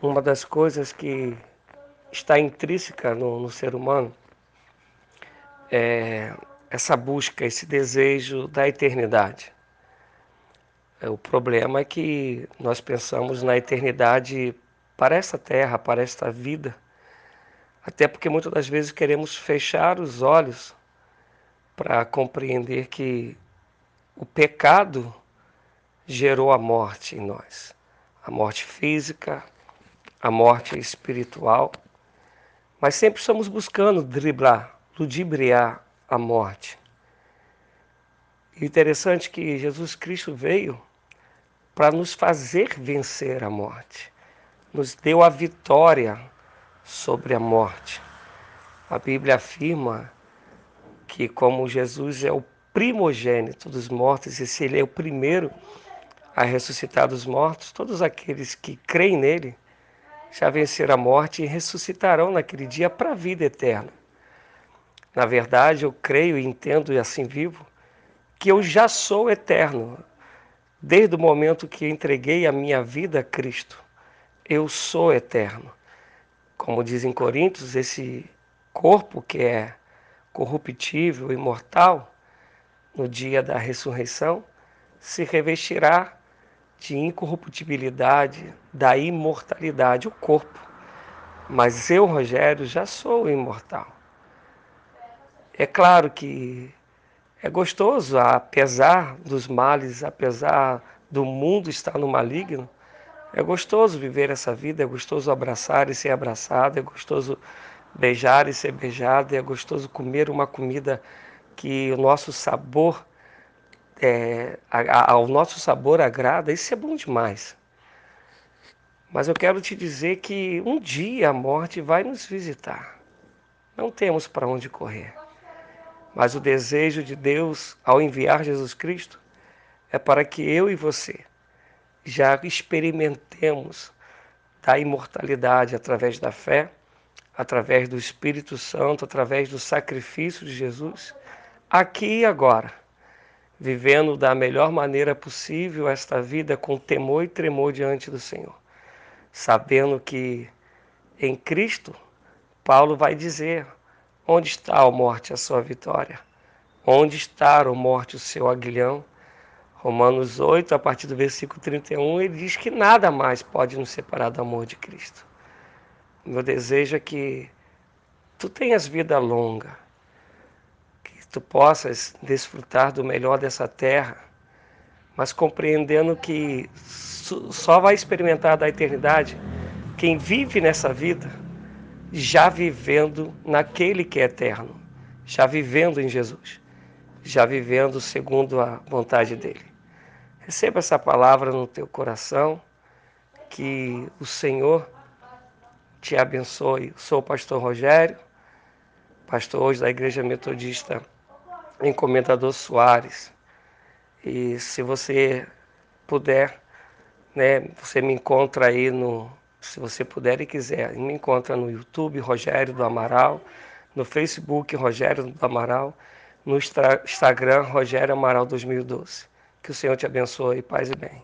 uma das coisas que está intrínseca no, no ser humano é essa busca, esse desejo da eternidade. É, o problema é que nós pensamos na eternidade para esta terra, para esta vida, até porque muitas das vezes queremos fechar os olhos para compreender que o pecado gerou a morte em nós, a morte física, a morte espiritual, mas sempre estamos buscando driblar, ludibriar a morte. E interessante que Jesus Cristo veio para nos fazer vencer a morte, nos deu a vitória sobre a morte. A Bíblia afirma que, como Jesus é o primogênito dos mortos, e se ele é o primeiro a ressuscitar dos mortos, todos aqueles que creem nele já venceram a morte e ressuscitarão naquele dia para a vida eterna. Na verdade, eu creio e entendo e assim vivo que eu já sou eterno. Desde o momento que entreguei a minha vida a Cristo, eu sou eterno. Como diz em Coríntios, esse corpo que é corruptível, imortal, no dia da ressurreição, se revestirá de incorruptibilidade, da imortalidade, o corpo. Mas eu, Rogério, já sou imortal. É claro que é gostoso, apesar dos males, apesar do mundo estar no maligno, é gostoso viver essa vida, é gostoso abraçar e ser abraçado, é gostoso beijar e ser beijado, é gostoso comer uma comida que o nosso sabor é, ao nosso sabor agrada, isso é bom demais. Mas eu quero te dizer que um dia a morte vai nos visitar. Não temos para onde correr. Mas o desejo de Deus ao enviar Jesus Cristo é para que eu e você já experimentemos da imortalidade através da fé, através do Espírito Santo, através do sacrifício de Jesus, aqui e agora vivendo da melhor maneira possível esta vida com temor e tremor diante do Senhor, sabendo que em Cristo, Paulo vai dizer: onde está, a morte, a sua vitória? Onde está, a morte, o seu aguilhão? Romanos 8, a partir do versículo 31, ele diz que nada mais pode nos separar do amor de Cristo. Meu desejo é que tu tenhas vida longa, tu possas desfrutar do melhor dessa terra, mas compreendendo que só vai experimentar da eternidade quem vive nessa vida já vivendo naquele que é eterno, já vivendo em Jesus, já vivendo segundo a vontade dele. Receba essa palavra no teu coração, que o Senhor te abençoe. Sou o pastor Rogério, pastor hoje da Igreja Metodista encomendador Soares. E se você puder, né, você me encontra aí no, se você puder e quiser, me encontra no YouTube Rogério do Amaral, no Facebook Rogério do Amaral, no Instagram Rogério Amaral 2012. Que o Senhor te abençoe, paz e bem.